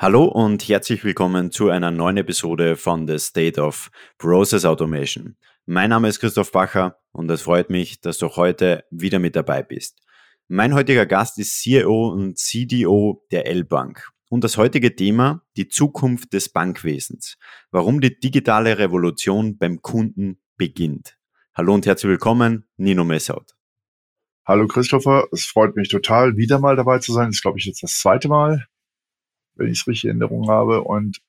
Hallo und herzlich willkommen zu einer neuen Episode von The State of Process Automation. Mein Name ist Christoph Bacher und es freut mich, dass du heute wieder mit dabei bist. Mein heutiger Gast ist CEO und CDO der L-Bank. Und das heutige Thema, die Zukunft des Bankwesens. Warum die digitale Revolution beim Kunden beginnt. Hallo und herzlich willkommen, Nino Messaut. Hallo Christopher, es freut mich total, wieder mal dabei zu sein. Das ist, glaube ich, jetzt das zweite Mal wenn ich es richtig in Erinnerung habe. Und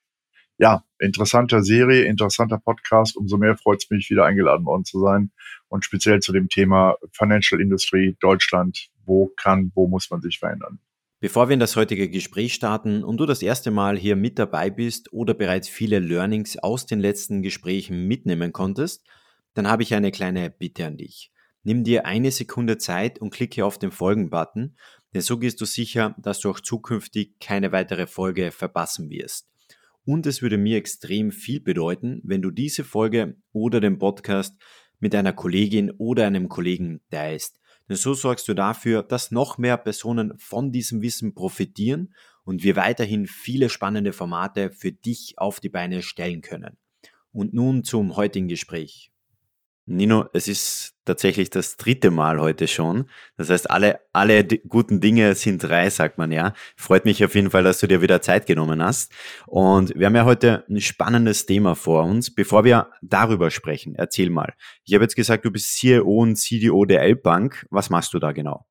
ja, interessanter Serie, interessanter Podcast. Umso mehr freut es mich, wieder eingeladen worden zu sein. Und speziell zu dem Thema Financial Industry Deutschland. Wo kann, wo muss man sich verändern? Bevor wir in das heutige Gespräch starten und du das erste Mal hier mit dabei bist oder bereits viele Learnings aus den letzten Gesprächen mitnehmen konntest, dann habe ich eine kleine Bitte an dich. Nimm dir eine Sekunde Zeit und klicke auf den Folgen-Button denn so gehst du sicher, dass du auch zukünftig keine weitere Folge verpassen wirst. Und es würde mir extrem viel bedeuten, wenn du diese Folge oder den Podcast mit einer Kollegin oder einem Kollegen teilst. Denn so sorgst du dafür, dass noch mehr Personen von diesem Wissen profitieren und wir weiterhin viele spannende Formate für dich auf die Beine stellen können. Und nun zum heutigen Gespräch. Nino, es ist tatsächlich das dritte Mal heute schon. Das heißt, alle, alle guten Dinge sind drei, sagt man ja. Freut mich auf jeden Fall, dass du dir wieder Zeit genommen hast. Und wir haben ja heute ein spannendes Thema vor uns. Bevor wir darüber sprechen, erzähl mal. Ich habe jetzt gesagt, du bist CEO und CDO der L-Bank. Was machst du da genau?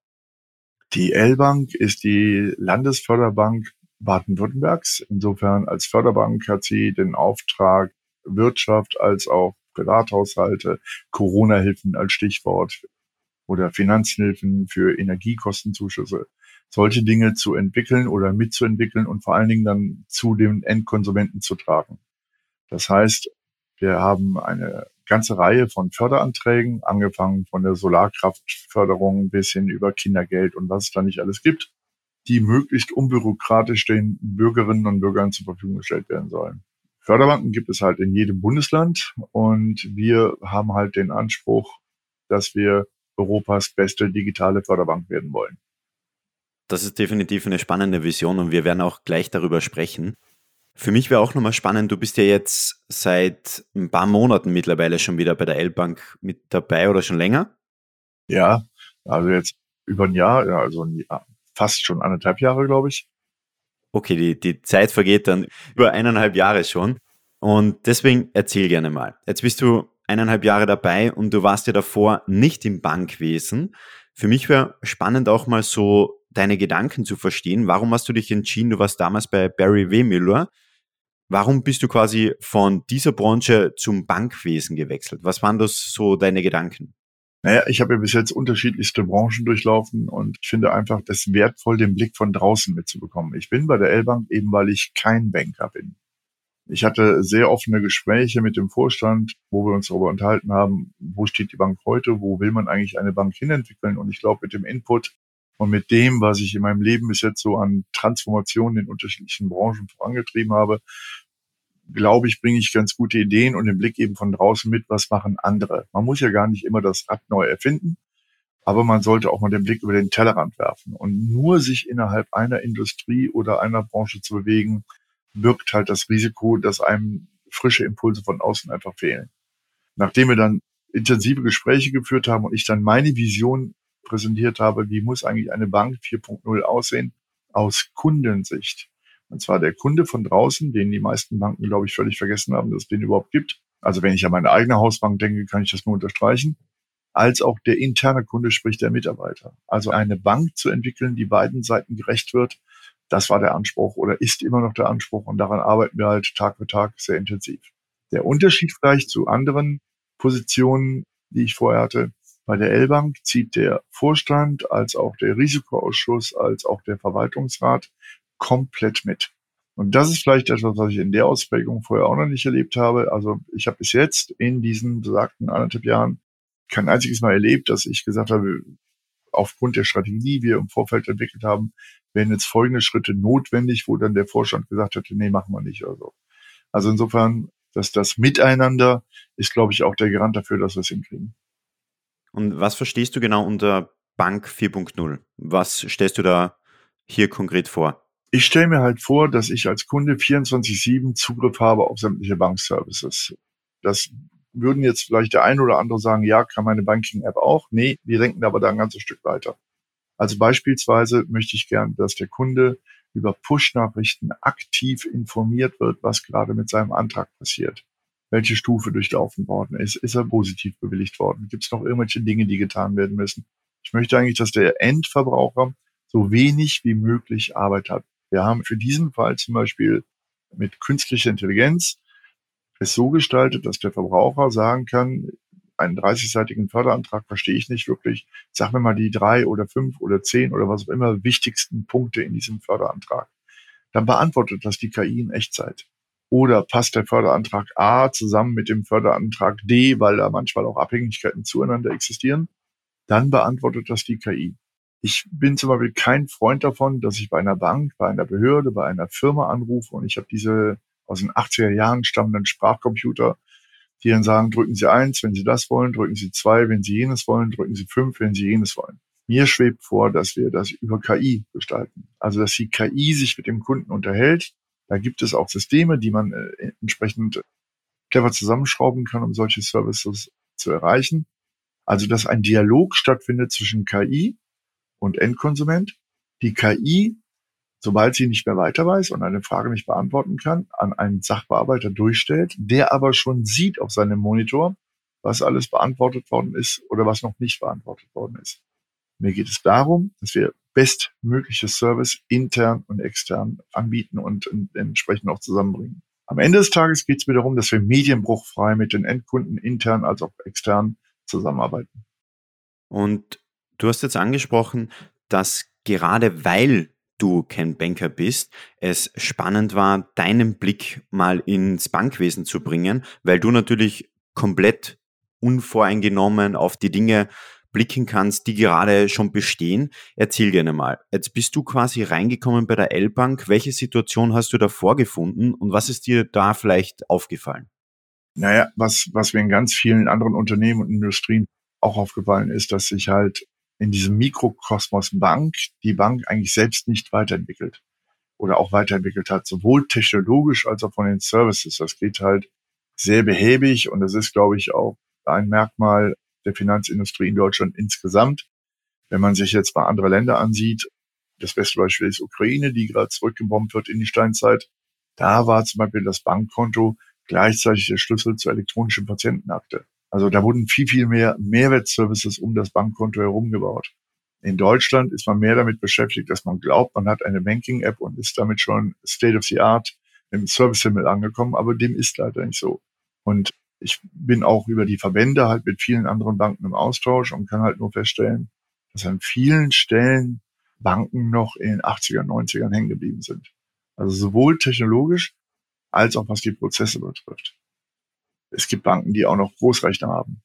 Die L-Bank ist die Landesförderbank Baden-Württembergs. Insofern als Förderbank hat sie den Auftrag, Wirtschaft als auch Privathaushalte, Corona-Hilfen als Stichwort oder Finanzhilfen für Energiekostenzuschüsse, solche Dinge zu entwickeln oder mitzuentwickeln und vor allen Dingen dann zu den Endkonsumenten zu tragen. Das heißt, wir haben eine ganze Reihe von Förderanträgen, angefangen von der Solarkraftförderung bis hin über Kindergeld und was es da nicht alles gibt, die möglichst unbürokratisch den Bürgerinnen und Bürgern zur Verfügung gestellt werden sollen. Förderbanken gibt es halt in jedem Bundesland und wir haben halt den Anspruch, dass wir Europas beste digitale Förderbank werden wollen. Das ist definitiv eine spannende Vision und wir werden auch gleich darüber sprechen. Für mich wäre auch nochmal spannend, du bist ja jetzt seit ein paar Monaten mittlerweile schon wieder bei der L-Bank mit dabei oder schon länger? Ja, also jetzt über ein Jahr, ja, also ein Jahr, fast schon anderthalb Jahre, glaube ich. Okay, die, die Zeit vergeht dann über eineinhalb Jahre schon. Und deswegen erzähl gerne mal. Jetzt bist du eineinhalb Jahre dabei und du warst ja davor nicht im Bankwesen. Für mich wäre spannend auch mal so deine Gedanken zu verstehen. Warum hast du dich entschieden? Du warst damals bei Barry W. Miller. Warum bist du quasi von dieser Branche zum Bankwesen gewechselt? Was waren das so deine Gedanken? Naja, ich habe ja bis jetzt unterschiedlichste Branchen durchlaufen und ich finde einfach das wertvoll, den Blick von draußen mitzubekommen. Ich bin bei der L-Bank eben, weil ich kein Banker bin. Ich hatte sehr offene Gespräche mit dem Vorstand, wo wir uns darüber unterhalten haben, wo steht die Bank heute, wo will man eigentlich eine Bank hinentwickeln. Und ich glaube, mit dem Input und mit dem, was ich in meinem Leben bis jetzt so an Transformationen in unterschiedlichen Branchen vorangetrieben habe, glaube ich, bringe ich ganz gute Ideen und den Blick eben von draußen mit, was machen andere. Man muss ja gar nicht immer das Rad neu erfinden, aber man sollte auch mal den Blick über den Tellerrand werfen. Und nur sich innerhalb einer Industrie oder einer Branche zu bewegen, birgt halt das Risiko, dass einem frische Impulse von außen einfach fehlen. Nachdem wir dann intensive Gespräche geführt haben und ich dann meine Vision präsentiert habe, wie muss eigentlich eine Bank 4.0 aussehen, aus Kundensicht, und zwar der Kunde von draußen, den die meisten Banken, glaube ich, völlig vergessen haben, dass es den überhaupt gibt. Also wenn ich an meine eigene Hausbank denke, kann ich das nur unterstreichen. Als auch der interne Kunde, sprich der Mitarbeiter. Also eine Bank zu entwickeln, die beiden Seiten gerecht wird, das war der Anspruch oder ist immer noch der Anspruch und daran arbeiten wir halt Tag für Tag sehr intensiv. Der Unterschied vielleicht zu anderen Positionen, die ich vorher hatte, bei der L-Bank zieht der Vorstand als auch der Risikoausschuss als auch der Verwaltungsrat komplett mit. Und das ist vielleicht etwas, was ich in der Ausprägung vorher auch noch nicht erlebt habe. Also ich habe bis jetzt in diesen besagten anderthalb Jahren kein einziges Mal erlebt, dass ich gesagt habe, aufgrund der Strategie, die wir im Vorfeld entwickelt haben, wären jetzt folgende Schritte notwendig, wo dann der Vorstand gesagt hätte, nee, machen wir nicht oder so. Also insofern, dass das Miteinander ist, glaube ich, auch der Garant dafür, dass wir es hinkriegen. Und was verstehst du genau unter Bank 4.0? Was stellst du da hier konkret vor? Ich stelle mir halt vor, dass ich als Kunde 24-7 Zugriff habe auf sämtliche Bankservices. Das würden jetzt vielleicht der eine oder andere sagen, ja, kann meine Banking-App auch. Nee, wir denken aber da ein ganzes Stück weiter. Also beispielsweise möchte ich gern, dass der Kunde über Push-Nachrichten aktiv informiert wird, was gerade mit seinem Antrag passiert. Welche Stufe durchlaufen worden ist. Ist er positiv bewilligt worden? Gibt es noch irgendwelche Dinge, die getan werden müssen? Ich möchte eigentlich, dass der Endverbraucher so wenig wie möglich Arbeit hat. Wir haben für diesen Fall zum Beispiel mit künstlicher Intelligenz es so gestaltet, dass der Verbraucher sagen kann, einen 30-seitigen Förderantrag verstehe ich nicht wirklich. Sag mir mal die drei oder fünf oder zehn oder was auch immer wichtigsten Punkte in diesem Förderantrag. Dann beantwortet das die KI in Echtzeit. Oder passt der Förderantrag A zusammen mit dem Förderantrag D, weil da manchmal auch Abhängigkeiten zueinander existieren? Dann beantwortet das die KI. Ich bin zum Beispiel kein Freund davon, dass ich bei einer Bank, bei einer Behörde, bei einer Firma anrufe und ich habe diese aus den 80er Jahren stammenden Sprachcomputer, die dann sagen, drücken Sie eins, wenn Sie das wollen, drücken Sie zwei, wenn Sie jenes wollen, drücken Sie fünf, wenn Sie jenes wollen. Mir schwebt vor, dass wir das über KI gestalten. Also, dass die KI sich mit dem Kunden unterhält. Da gibt es auch Systeme, die man äh, entsprechend clever zusammenschrauben kann, um solche Services zu erreichen. Also, dass ein Dialog stattfindet zwischen KI und Endkonsument. Die KI, sobald sie nicht mehr weiter weiß und eine Frage nicht beantworten kann, an einen Sachbearbeiter durchstellt, der aber schon sieht auf seinem Monitor, was alles beantwortet worden ist oder was noch nicht beantwortet worden ist. Mir geht es darum, dass wir bestmögliches Service intern und extern anbieten und entsprechend auch zusammenbringen. Am Ende des Tages geht es mir darum, dass wir medienbruchfrei mit den Endkunden intern als auch extern zusammenarbeiten. Und Du hast jetzt angesprochen, dass gerade weil du kein Banker bist, es spannend war, deinen Blick mal ins Bankwesen zu bringen, weil du natürlich komplett unvoreingenommen auf die Dinge blicken kannst, die gerade schon bestehen. Erzähl gerne mal. Jetzt bist du quasi reingekommen bei der L-Bank. Welche Situation hast du da vorgefunden und was ist dir da vielleicht aufgefallen? Naja, was, was mir in ganz vielen anderen Unternehmen und Industrien auch aufgefallen ist, dass sich halt in diesem Mikrokosmos Bank die Bank eigentlich selbst nicht weiterentwickelt oder auch weiterentwickelt hat, sowohl technologisch als auch von den Services. Das geht halt sehr behäbig und das ist, glaube ich, auch ein Merkmal der Finanzindustrie in Deutschland insgesamt. Wenn man sich jetzt mal andere Länder ansieht, das beste Beispiel ist Ukraine, die gerade zurückgebombt wird in die Steinzeit. Da war zum Beispiel das Bankkonto gleichzeitig der Schlüssel zur elektronischen Patientenakte. Also da wurden viel, viel mehr Mehrwertservices um das Bankkonto herum gebaut. In Deutschland ist man mehr damit beschäftigt, dass man glaubt, man hat eine Banking-App und ist damit schon State of the Art im Service-Himmel angekommen, aber dem ist leider nicht so. Und ich bin auch über die Verbände halt mit vielen anderen Banken im Austausch und kann halt nur feststellen, dass an vielen Stellen Banken noch in den 80er, 90ern hängen geblieben sind. Also sowohl technologisch als auch was die Prozesse betrifft es gibt Banken, die auch noch Großrechner haben.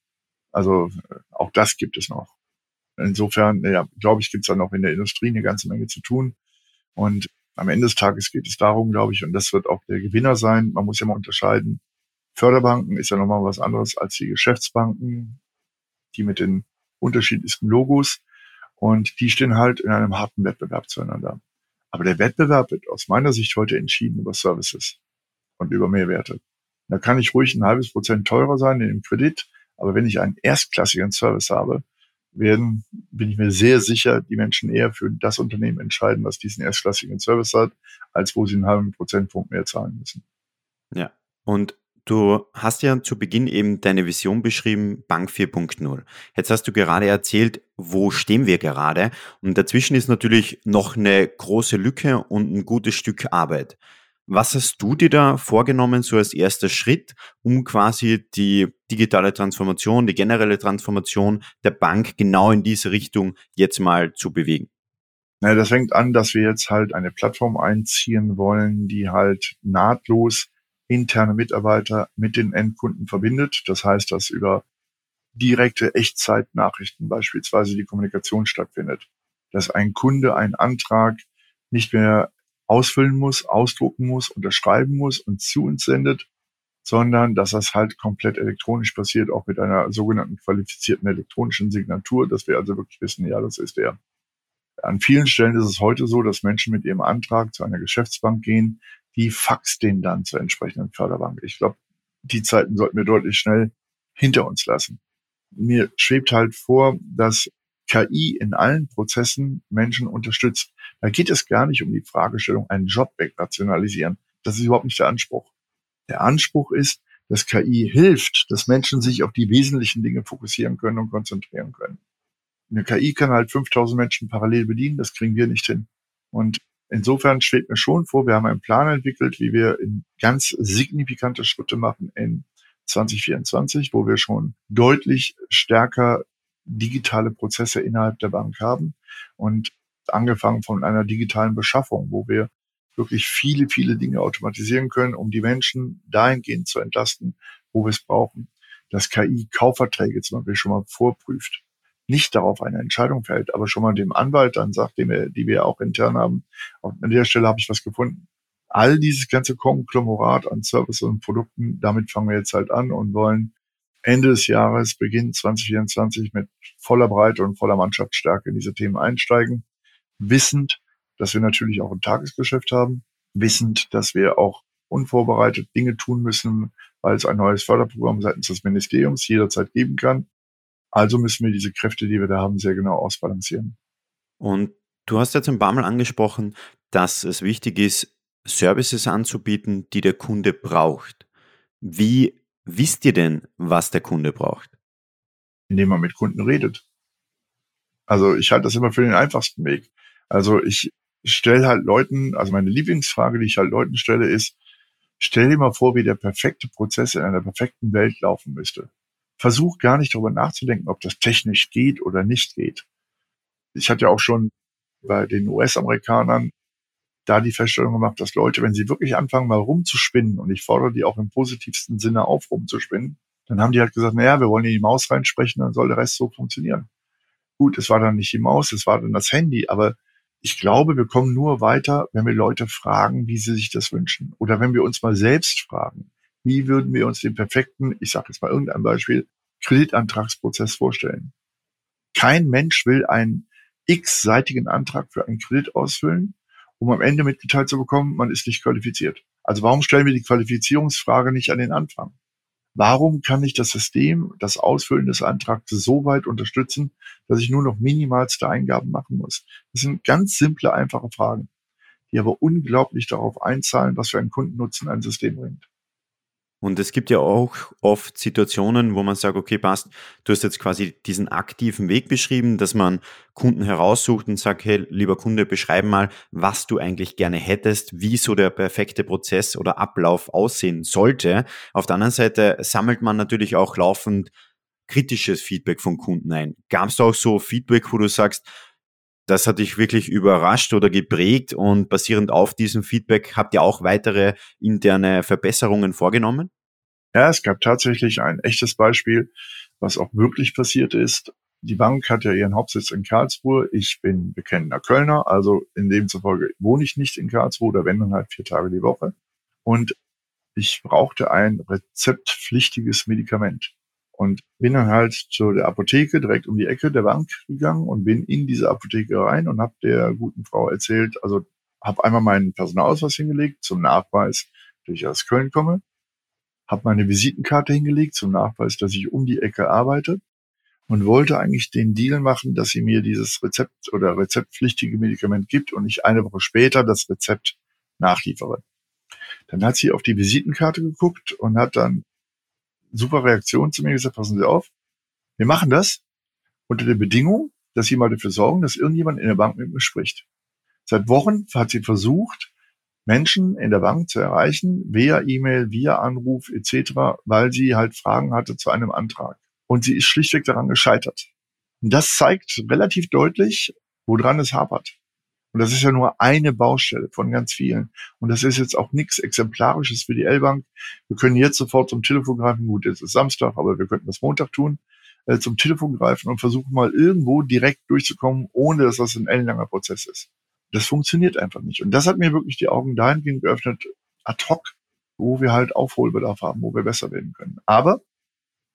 Also äh, auch das gibt es noch. Insofern, ja, glaube ich, gibt es da noch in der Industrie eine ganze Menge zu tun. Und am Ende des Tages geht es darum, glaube ich, und das wird auch der Gewinner sein. Man muss ja mal unterscheiden. Förderbanken ist ja nochmal was anderes als die Geschäftsbanken, die mit den unterschiedlichsten Logos. Und die stehen halt in einem harten Wettbewerb zueinander. Aber der Wettbewerb wird aus meiner Sicht heute entschieden über Services und über Mehrwerte. Da kann ich ruhig ein halbes Prozent teurer sein in dem Kredit. Aber wenn ich einen erstklassigen Service habe, werden, bin ich mir sehr sicher, die Menschen eher für das Unternehmen entscheiden, was diesen erstklassigen Service hat, als wo sie einen halben Prozentpunkt mehr zahlen müssen. Ja. Und Du hast ja zu Beginn eben deine Vision beschrieben, Bank 4.0. Jetzt hast du gerade erzählt, wo stehen wir gerade? Und dazwischen ist natürlich noch eine große Lücke und ein gutes Stück Arbeit. Was hast du dir da vorgenommen, so als erster Schritt, um quasi die digitale Transformation, die generelle Transformation der Bank genau in diese Richtung jetzt mal zu bewegen? Na, das fängt an, dass wir jetzt halt eine Plattform einziehen wollen, die halt nahtlos interne Mitarbeiter mit den Endkunden verbindet. Das heißt, dass über direkte Echtzeitnachrichten beispielsweise die Kommunikation stattfindet. Dass ein Kunde einen Antrag nicht mehr ausfüllen muss, ausdrucken muss, unterschreiben muss und zu uns sendet, sondern dass das halt komplett elektronisch passiert, auch mit einer sogenannten qualifizierten elektronischen Signatur, dass wir also wirklich wissen, ja, das ist der. An vielen Stellen ist es heute so, dass Menschen mit ihrem Antrag zu einer Geschäftsbank gehen, die faxt den dann zur entsprechenden Förderbank. Ich glaube, die Zeiten sollten wir deutlich schnell hinter uns lassen. Mir schwebt halt vor, dass KI in allen Prozessen Menschen unterstützt. Da geht es gar nicht um die Fragestellung, einen Job wegrationalisieren. Das ist überhaupt nicht der Anspruch. Der Anspruch ist, dass KI hilft, dass Menschen sich auf die wesentlichen Dinge fokussieren können und konzentrieren können. Eine KI kann halt 5000 Menschen parallel bedienen, das kriegen wir nicht hin. Und insofern schwebt mir schon vor, wir haben einen Plan entwickelt, wie wir in ganz signifikante Schritte machen in 2024, wo wir schon deutlich stärker digitale Prozesse innerhalb der Bank haben. Und angefangen von einer digitalen Beschaffung, wo wir wirklich viele, viele Dinge automatisieren können, um die Menschen dahingehend zu entlasten, wo wir es brauchen, dass KI Kaufverträge zum Beispiel schon mal vorprüft, nicht darauf eine Entscheidung fällt, aber schon mal dem Anwalt dann sagt, den wir, die wir auch intern haben, an der Stelle habe ich was gefunden. All dieses ganze Konglomerat an Services und Produkten, damit fangen wir jetzt halt an und wollen Ende des Jahres, Beginn 2024 mit voller Breite und voller Mannschaftsstärke in diese Themen einsteigen, wissend, dass wir natürlich auch ein Tagesgeschäft haben, wissend, dass wir auch unvorbereitet Dinge tun müssen, weil es ein neues Förderprogramm seitens des Ministeriums jederzeit geben kann. Also müssen wir diese Kräfte, die wir da haben, sehr genau ausbalancieren. Und du hast jetzt ein paar Mal angesprochen, dass es wichtig ist, Services anzubieten, die der Kunde braucht. Wie wisst ihr denn, was der Kunde braucht? Indem man mit Kunden redet. Also ich halte das immer für den einfachsten Weg. Also ich stelle halt Leuten, also meine Lieblingsfrage, die ich halt Leuten stelle, ist, stell dir mal vor, wie der perfekte Prozess in einer perfekten Welt laufen müsste. Versuch gar nicht darüber nachzudenken, ob das technisch geht oder nicht geht. Ich hatte ja auch schon bei den US-Amerikanern da die Feststellung gemacht, dass Leute, wenn sie wirklich anfangen, mal rumzuspinnen, und ich fordere die auch im positivsten Sinne auf, rumzuspinnen, dann haben die halt gesagt, naja, wir wollen in die Maus reinsprechen, dann soll der Rest so funktionieren. Gut, es war dann nicht die Maus, es war dann das Handy, aber ich glaube, wir kommen nur weiter, wenn wir Leute fragen, wie sie sich das wünschen. Oder wenn wir uns mal selbst fragen, wie würden wir uns den perfekten, ich sage jetzt mal irgendein Beispiel, Kreditantragsprozess vorstellen. Kein Mensch will einen x-seitigen Antrag für einen Kredit ausfüllen, um am Ende mitgeteilt zu bekommen, man ist nicht qualifiziert. Also warum stellen wir die Qualifizierungsfrage nicht an den Anfang? Warum kann ich das System, das Ausfüllen des Antrags so weit unterstützen, dass ich nur noch minimalste Eingaben machen muss? Das sind ganz simple, einfache Fragen, die aber unglaublich darauf einzahlen, was für einen Kundennutzen ein System bringt. Und es gibt ja auch oft Situationen, wo man sagt, okay, passt, du hast jetzt quasi diesen aktiven Weg beschrieben, dass man Kunden heraussucht und sagt, hey, lieber Kunde, beschreib mal, was du eigentlich gerne hättest, wie so der perfekte Prozess oder Ablauf aussehen sollte. Auf der anderen Seite sammelt man natürlich auch laufend kritisches Feedback von Kunden ein. Gab es auch so Feedback, wo du sagst, das hat dich wirklich überrascht oder geprägt und basierend auf diesem Feedback habt ihr auch weitere interne Verbesserungen vorgenommen? Ja, es gab tatsächlich ein echtes Beispiel, was auch wirklich passiert ist. Die Bank hat ja ihren Hauptsitz in Karlsruhe. Ich bin bekennender Kölner, also in demzufolge wohne ich nicht in Karlsruhe oder wenn dann halt vier Tage die Woche. Und ich brauchte ein rezeptpflichtiges Medikament. Und bin dann halt zu der Apotheke direkt um die Ecke der Bank gegangen und bin in diese Apotheke rein und habe der guten Frau erzählt, also habe einmal meinen Personalausweis hingelegt zum Nachweis, dass ich aus Köln komme habe meine Visitenkarte hingelegt zum Nachweis, dass ich um die Ecke arbeite und wollte eigentlich den Deal machen, dass sie mir dieses Rezept oder rezeptpflichtige Medikament gibt und ich eine Woche später das Rezept nachliefere. Dann hat sie auf die Visitenkarte geguckt und hat dann super Reaktion zu mir gesagt, passen Sie auf, wir machen das unter der Bedingung, dass Sie mal dafür sorgen, dass irgendjemand in der Bank mit mir spricht. Seit Wochen hat sie versucht, Menschen in der Bank zu erreichen, via E-Mail, via Anruf etc., weil sie halt Fragen hatte zu einem Antrag. Und sie ist schlichtweg daran gescheitert. Und das zeigt relativ deutlich, woran es hapert. Und das ist ja nur eine Baustelle von ganz vielen. Und das ist jetzt auch nichts Exemplarisches für die L-Bank. Wir können jetzt sofort zum Telefon greifen. Gut, jetzt ist Samstag, aber wir könnten das Montag tun. Äh, zum Telefon greifen und versuchen mal irgendwo direkt durchzukommen, ohne dass das ein ellenlanger Prozess ist. Das funktioniert einfach nicht. Und das hat mir wirklich die Augen dahingehend geöffnet, ad hoc, wo wir halt Aufholbedarf haben, wo wir besser werden können. Aber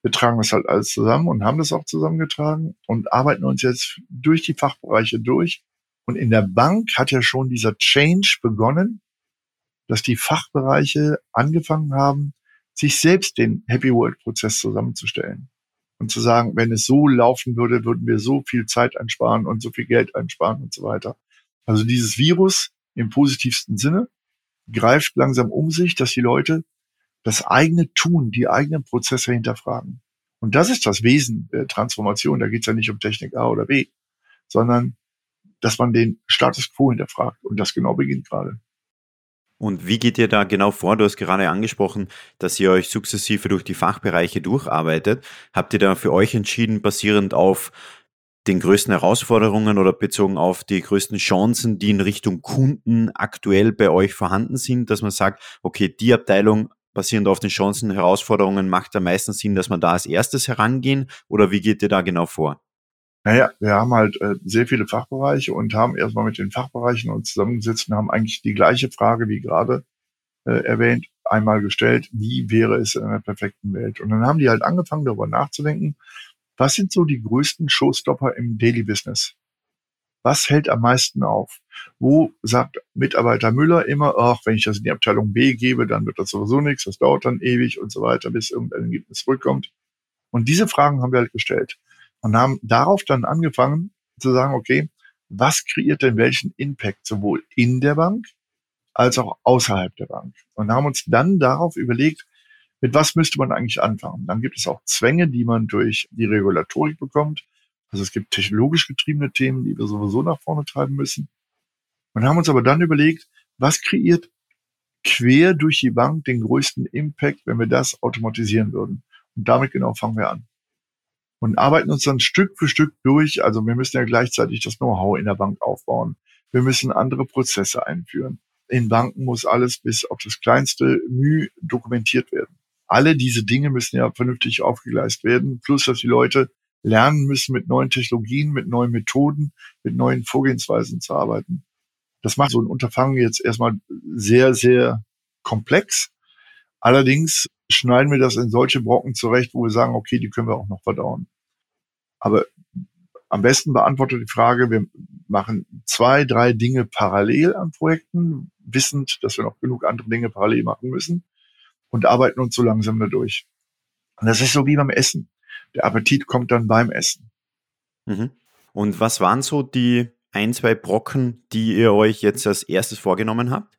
wir tragen das halt alles zusammen und haben das auch zusammengetragen und arbeiten uns jetzt durch die Fachbereiche durch Und in der Bank hat ja schon dieser Change begonnen, dass die Fachbereiche angefangen haben, sich selbst den Happy World Prozess zusammenzustellen und zu sagen, wenn es so laufen würde, würden wir so viel Zeit einsparen und so viel Geld einsparen und so weiter. Also dieses Virus im positivsten Sinne greift langsam um sich, dass die Leute das eigene Tun, die eigenen Prozesse hinterfragen. Und das ist das Wesen der Transformation. Da geht es ja nicht um Technik A oder B, sondern dass man den Status quo hinterfragt. Und das genau beginnt gerade. Und wie geht ihr da genau vor? Du hast gerade angesprochen, dass ihr euch sukzessive durch die Fachbereiche durcharbeitet. Habt ihr da für euch entschieden, basierend auf den größten Herausforderungen oder bezogen auf die größten Chancen, die in Richtung Kunden aktuell bei euch vorhanden sind, dass man sagt, okay, die Abteilung basierend auf den Chancen, Herausforderungen macht am meisten Sinn, dass man da als erstes herangehen oder wie geht ihr da genau vor? Naja, wir haben halt äh, sehr viele Fachbereiche und haben erstmal mit den Fachbereichen uns zusammengesetzt und haben eigentlich die gleiche Frage wie gerade äh, erwähnt, einmal gestellt, wie wäre es in einer perfekten Welt? Und dann haben die halt angefangen, darüber nachzudenken, was sind so die größten Showstopper im Daily Business? Was hält am meisten auf? Wo sagt Mitarbeiter Müller immer, ach, wenn ich das in die Abteilung B gebe, dann wird das sowieso nichts, das dauert dann ewig und so weiter, bis irgendein Ergebnis zurückkommt. Und diese Fragen haben wir halt gestellt und haben darauf dann angefangen zu sagen, okay, was kreiert denn welchen Impact sowohl in der Bank als auch außerhalb der Bank? Und haben uns dann darauf überlegt, mit was müsste man eigentlich anfangen? Dann gibt es auch Zwänge, die man durch die Regulatorik bekommt. Also es gibt technologisch getriebene Themen, die wir sowieso nach vorne treiben müssen. Und haben uns aber dann überlegt, was kreiert quer durch die Bank den größten Impact, wenn wir das automatisieren würden? Und damit genau fangen wir an und arbeiten uns dann Stück für Stück durch. Also wir müssen ja gleichzeitig das Know-how in der Bank aufbauen. Wir müssen andere Prozesse einführen. In Banken muss alles bis auf das kleinste Mühe dokumentiert werden. Alle diese Dinge müssen ja vernünftig aufgegleist werden. Plus, dass die Leute lernen müssen, mit neuen Technologien, mit neuen Methoden, mit neuen Vorgehensweisen zu arbeiten. Das macht so ein Unterfangen jetzt erstmal sehr, sehr komplex. Allerdings schneiden wir das in solche Brocken zurecht, wo wir sagen, okay, die können wir auch noch verdauen. Aber am besten beantwortet die Frage, wir machen zwei, drei Dinge parallel an Projekten, wissend, dass wir noch genug andere Dinge parallel machen müssen und arbeiten uns so langsam dadurch. Und das ist so wie beim Essen. Der Appetit kommt dann beim Essen. Mhm. Und was waren so die ein, zwei Brocken, die ihr euch jetzt als erstes vorgenommen habt?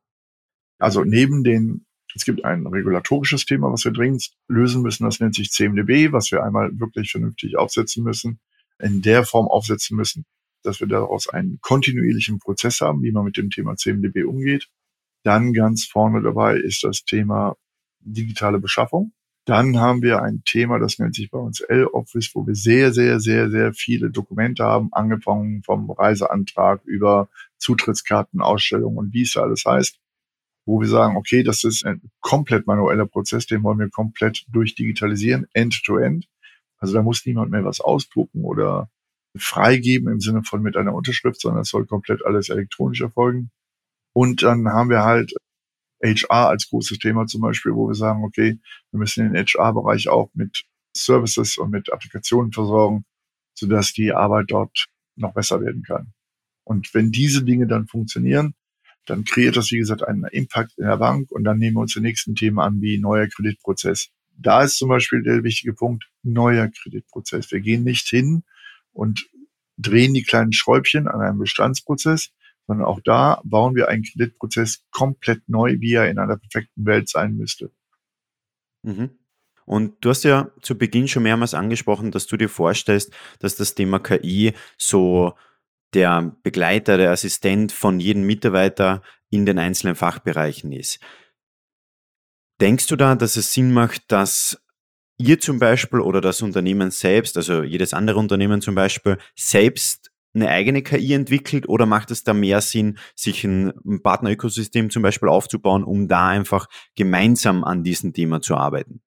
Also neben den es gibt ein regulatorisches Thema, was wir dringend lösen müssen. Das nennt sich CMDB, was wir einmal wirklich vernünftig aufsetzen müssen, in der Form aufsetzen müssen, dass wir daraus einen kontinuierlichen Prozess haben, wie man mit dem Thema CMDB umgeht. Dann ganz vorne dabei ist das Thema digitale Beschaffung. Dann haben wir ein Thema, das nennt sich bei uns L-Office, wo wir sehr, sehr, sehr, sehr viele Dokumente haben, angefangen vom Reiseantrag über Zutrittskartenausstellung und wie es alles heißt wo wir sagen, okay, das ist ein komplett manueller Prozess, den wollen wir komplett durchdigitalisieren, end-to-end. Also da muss niemand mehr was ausdrucken oder freigeben im Sinne von mit einer Unterschrift, sondern es soll komplett alles elektronisch erfolgen. Und dann haben wir halt HR als großes Thema zum Beispiel, wo wir sagen, okay, wir müssen den HR-Bereich auch mit Services und mit Applikationen versorgen, sodass die Arbeit dort noch besser werden kann. Und wenn diese Dinge dann funktionieren, dann kreiert das, wie gesagt, einen Impact in der Bank und dann nehmen wir uns die nächsten Themen an, wie neuer Kreditprozess. Da ist zum Beispiel der wichtige Punkt, neuer Kreditprozess. Wir gehen nicht hin und drehen die kleinen Schräubchen an einem Bestandsprozess, sondern auch da bauen wir einen Kreditprozess komplett neu, wie er in einer perfekten Welt sein müsste. Mhm. Und du hast ja zu Beginn schon mehrmals angesprochen, dass du dir vorstellst, dass das Thema KI so der Begleiter, der Assistent von jedem Mitarbeiter in den einzelnen Fachbereichen ist. Denkst du da, dass es Sinn macht, dass ihr zum Beispiel oder das Unternehmen selbst, also jedes andere Unternehmen zum Beispiel, selbst eine eigene KI entwickelt oder macht es da mehr Sinn, sich ein Partnerökosystem zum Beispiel aufzubauen, um da einfach gemeinsam an diesem Thema zu arbeiten?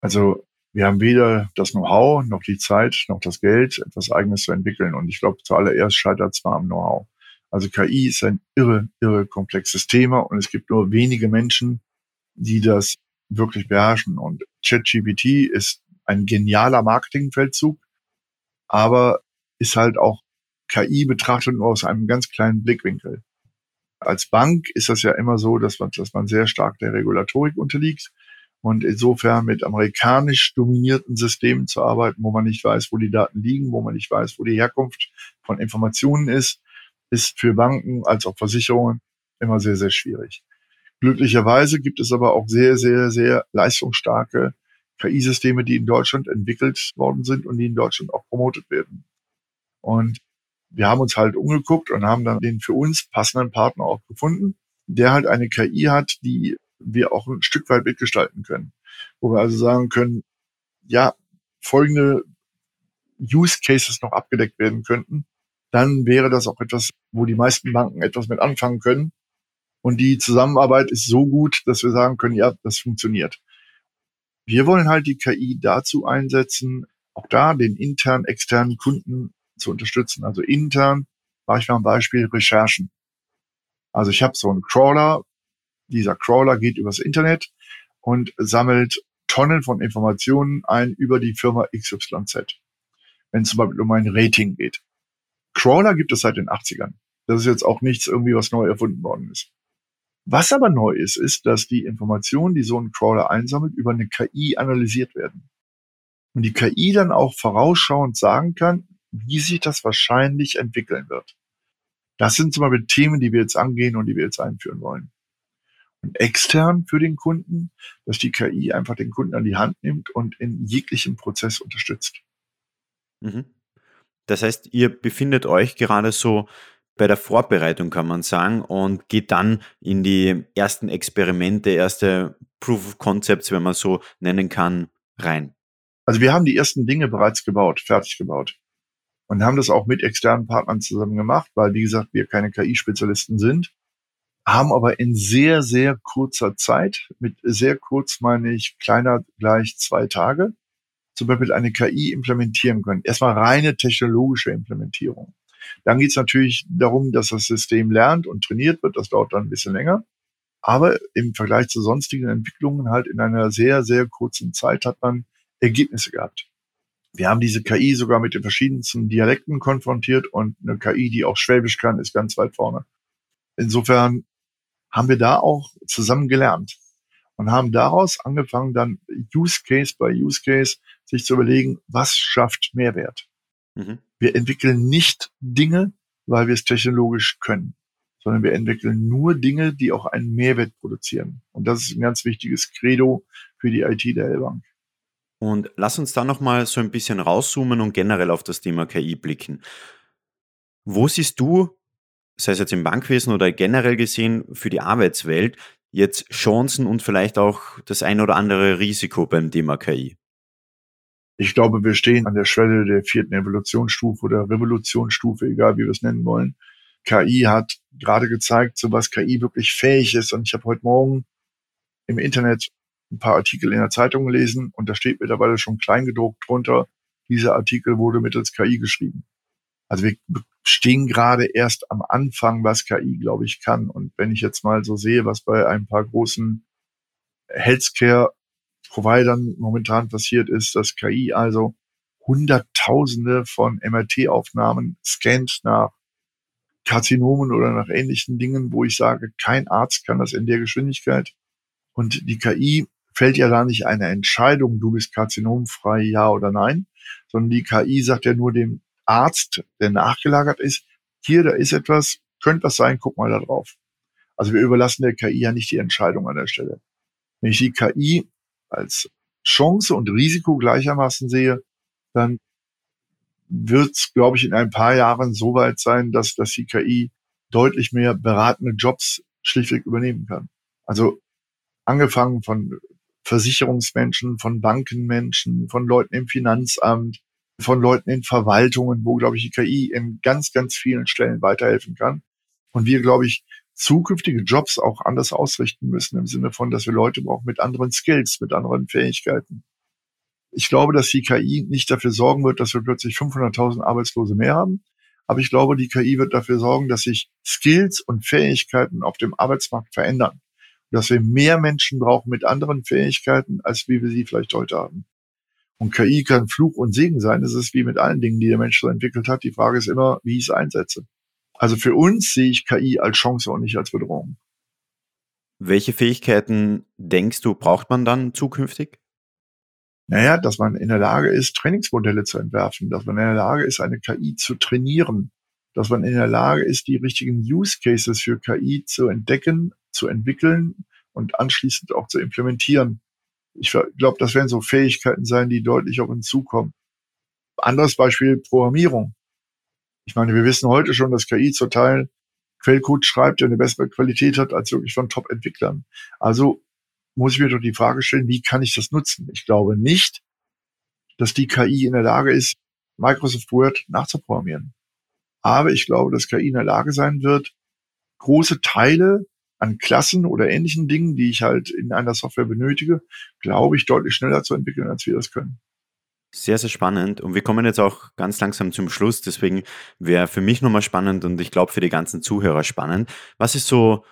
Also wir haben weder das Know-how, noch die Zeit, noch das Geld, etwas Eigenes zu entwickeln. Und ich glaube, zuallererst scheitert es mal am Know-how. Also KI ist ein irre, irre komplexes Thema und es gibt nur wenige Menschen, die das wirklich beherrschen. Und ChatGPT ist ein genialer Marketingfeldzug, aber ist halt auch KI betrachtet nur aus einem ganz kleinen Blickwinkel. Als Bank ist das ja immer so, dass man, dass man sehr stark der Regulatorik unterliegt und insofern mit amerikanisch dominierten Systemen zu arbeiten, wo man nicht weiß, wo die Daten liegen, wo man nicht weiß, wo die Herkunft von Informationen ist, ist für Banken als auch Versicherungen immer sehr, sehr schwierig. Glücklicherweise gibt es aber auch sehr, sehr, sehr leistungsstarke KI-Systeme, die in Deutschland entwickelt worden sind und die in Deutschland auch promotet werden. Und wir haben uns halt umgeguckt und haben dann den für uns passenden Partner auch gefunden, der halt eine KI hat, die wir auch ein Stück weit mitgestalten können. Wo wir also sagen können, ja, folgende Use Cases noch abgedeckt werden könnten, dann wäre das auch etwas, wo die meisten Banken etwas mit anfangen können. Und die Zusammenarbeit ist so gut, dass wir sagen können, ja, das funktioniert. Wir wollen halt die KI dazu einsetzen, auch da den internen, externen Kunden zu unterstützen. Also intern mache ich mal ein Beispiel Recherchen. Also ich habe so einen Crawler, dieser Crawler geht übers Internet und sammelt Tonnen von Informationen ein über die Firma XYZ. Wenn es zum Beispiel um ein Rating geht. Crawler gibt es seit den 80ern. Das ist jetzt auch nichts irgendwie, was neu erfunden worden ist. Was aber neu ist, ist, dass die Informationen, die so ein Crawler einsammelt, über eine KI analysiert werden. Und die KI dann auch vorausschauend sagen kann, wie sich das wahrscheinlich entwickeln wird. Das sind zum Beispiel Themen, die wir jetzt angehen und die wir jetzt einführen wollen. Und extern für den Kunden, dass die KI einfach den Kunden an die Hand nimmt und in jeglichem Prozess unterstützt. Mhm. Das heißt, ihr befindet euch gerade so bei der Vorbereitung, kann man sagen, und geht dann in die ersten Experimente, erste Proof of Concepts, wenn man so nennen kann, rein. Also wir haben die ersten Dinge bereits gebaut, fertig gebaut. Und haben das auch mit externen Partnern zusammen gemacht, weil, wie gesagt, wir keine KI-Spezialisten sind haben aber in sehr, sehr kurzer Zeit, mit sehr kurz meine ich kleiner gleich zwei Tage, zum Beispiel eine KI implementieren können. Erstmal reine technologische Implementierung. Dann geht es natürlich darum, dass das System lernt und trainiert wird. Das dauert dann ein bisschen länger. Aber im Vergleich zu sonstigen Entwicklungen halt in einer sehr, sehr kurzen Zeit hat man Ergebnisse gehabt. Wir haben diese KI sogar mit den verschiedensten Dialekten konfrontiert und eine KI, die auch Schwäbisch kann, ist ganz weit vorne. Insofern haben wir da auch zusammen gelernt und haben daraus angefangen, dann Use Case bei Use Case sich zu überlegen, was schafft Mehrwert. Mhm. Wir entwickeln nicht Dinge, weil wir es technologisch können, sondern wir entwickeln nur Dinge, die auch einen Mehrwert produzieren. Und das ist ein ganz wichtiges Credo für die IT der L-Bank. Und lass uns da nochmal so ein bisschen rauszoomen und generell auf das Thema KI blicken. Wo siehst du sei es jetzt im Bankwesen oder generell gesehen für die Arbeitswelt, jetzt Chancen und vielleicht auch das ein oder andere Risiko beim Thema KI? Ich glaube, wir stehen an der Schwelle der vierten Evolutionsstufe oder Revolutionsstufe, egal wie wir es nennen wollen. KI hat gerade gezeigt, zu was KI wirklich fähig ist. Und ich habe heute Morgen im Internet ein paar Artikel in der Zeitung gelesen und da steht mittlerweile schon kleingedruckt drunter, dieser Artikel wurde mittels KI geschrieben. Also wir stehen gerade erst am Anfang, was KI, glaube ich, kann. Und wenn ich jetzt mal so sehe, was bei ein paar großen Healthcare-Providern momentan passiert ist, dass KI also Hunderttausende von MRT-Aufnahmen scannt nach Karzinomen oder nach ähnlichen Dingen, wo ich sage, kein Arzt kann das in der Geschwindigkeit. Und die KI fällt ja da nicht eine Entscheidung, du bist karzinomfrei, ja oder nein, sondern die KI sagt ja nur dem Arzt, der nachgelagert ist, hier, da ist etwas, könnte was sein, guck mal da drauf. Also wir überlassen der KI ja nicht die Entscheidung an der Stelle. Wenn ich die KI als Chance und Risiko gleichermaßen sehe, dann wird es, glaube ich, in ein paar Jahren so weit sein, dass, dass die KI deutlich mehr beratende Jobs schlichtweg übernehmen kann. Also angefangen von Versicherungsmenschen, von Bankenmenschen, von Leuten im Finanzamt, von Leuten in Verwaltungen, wo, glaube ich, die KI in ganz, ganz vielen Stellen weiterhelfen kann. Und wir, glaube ich, zukünftige Jobs auch anders ausrichten müssen, im Sinne von, dass wir Leute brauchen mit anderen Skills, mit anderen Fähigkeiten. Ich glaube, dass die KI nicht dafür sorgen wird, dass wir plötzlich 500.000 Arbeitslose mehr haben. Aber ich glaube, die KI wird dafür sorgen, dass sich Skills und Fähigkeiten auf dem Arbeitsmarkt verändern. Dass wir mehr Menschen brauchen mit anderen Fähigkeiten, als wie wir sie vielleicht heute haben. Und KI kann Fluch und Segen sein. Das ist wie mit allen Dingen, die der Mensch so entwickelt hat. Die Frage ist immer, wie ich es einsetze. Also für uns sehe ich KI als Chance und nicht als Bedrohung. Welche Fähigkeiten denkst du, braucht man dann zukünftig? Naja, dass man in der Lage ist, Trainingsmodelle zu entwerfen, dass man in der Lage ist, eine KI zu trainieren, dass man in der Lage ist, die richtigen Use Cases für KI zu entdecken, zu entwickeln und anschließend auch zu implementieren. Ich glaube, das werden so Fähigkeiten sein, die deutlich auf uns zukommen. Anderes Beispiel Programmierung. Ich meine, wir wissen heute schon, dass KI zur Teil Quellcode schreibt, der eine bessere Qualität hat als wirklich von Top-Entwicklern. Also muss ich mir doch die Frage stellen, wie kann ich das nutzen? Ich glaube nicht, dass die KI in der Lage ist, Microsoft Word nachzuprogrammieren. Aber ich glaube, dass KI in der Lage sein wird, große Teile an Klassen oder ähnlichen Dingen, die ich halt in einer Software benötige, glaube ich, deutlich schneller zu entwickeln, als wir das können. Sehr, sehr spannend. Und wir kommen jetzt auch ganz langsam zum Schluss. Deswegen wäre für mich nochmal spannend und ich glaube für die ganzen Zuhörer spannend. Was ist so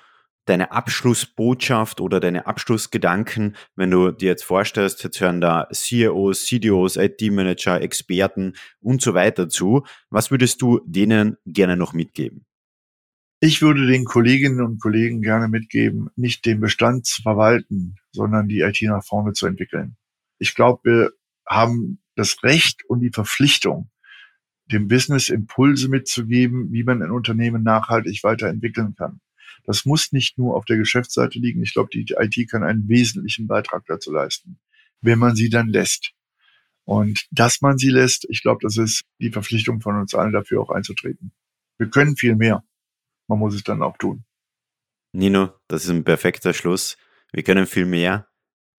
deine Abschlussbotschaft oder deine Abschlussgedanken, wenn du dir jetzt vorstellst, jetzt hören da CEOs, CDOs, IT-Manager, Experten und so weiter zu. Was würdest du denen gerne noch mitgeben? Ich würde den Kolleginnen und Kollegen gerne mitgeben, nicht den Bestand zu verwalten, sondern die IT nach vorne zu entwickeln. Ich glaube, wir haben das Recht und die Verpflichtung, dem Business Impulse mitzugeben, wie man ein Unternehmen nachhaltig weiterentwickeln kann. Das muss nicht nur auf der Geschäftsseite liegen. Ich glaube, die IT kann einen wesentlichen Beitrag dazu leisten, wenn man sie dann lässt. Und dass man sie lässt, ich glaube, das ist die Verpflichtung von uns allen dafür auch einzutreten. Wir können viel mehr. Man muss es dann auch tun. Nino, das ist ein perfekter Schluss. Wir können viel mehr,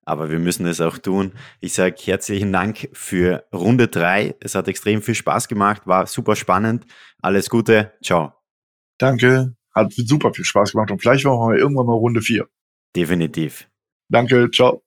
aber wir müssen es auch tun. Ich sage herzlichen Dank für Runde drei. Es hat extrem viel Spaß gemacht, war super spannend. Alles Gute, ciao. Danke, hat super viel Spaß gemacht und vielleicht machen wir irgendwann mal Runde 4. Definitiv. Danke, ciao.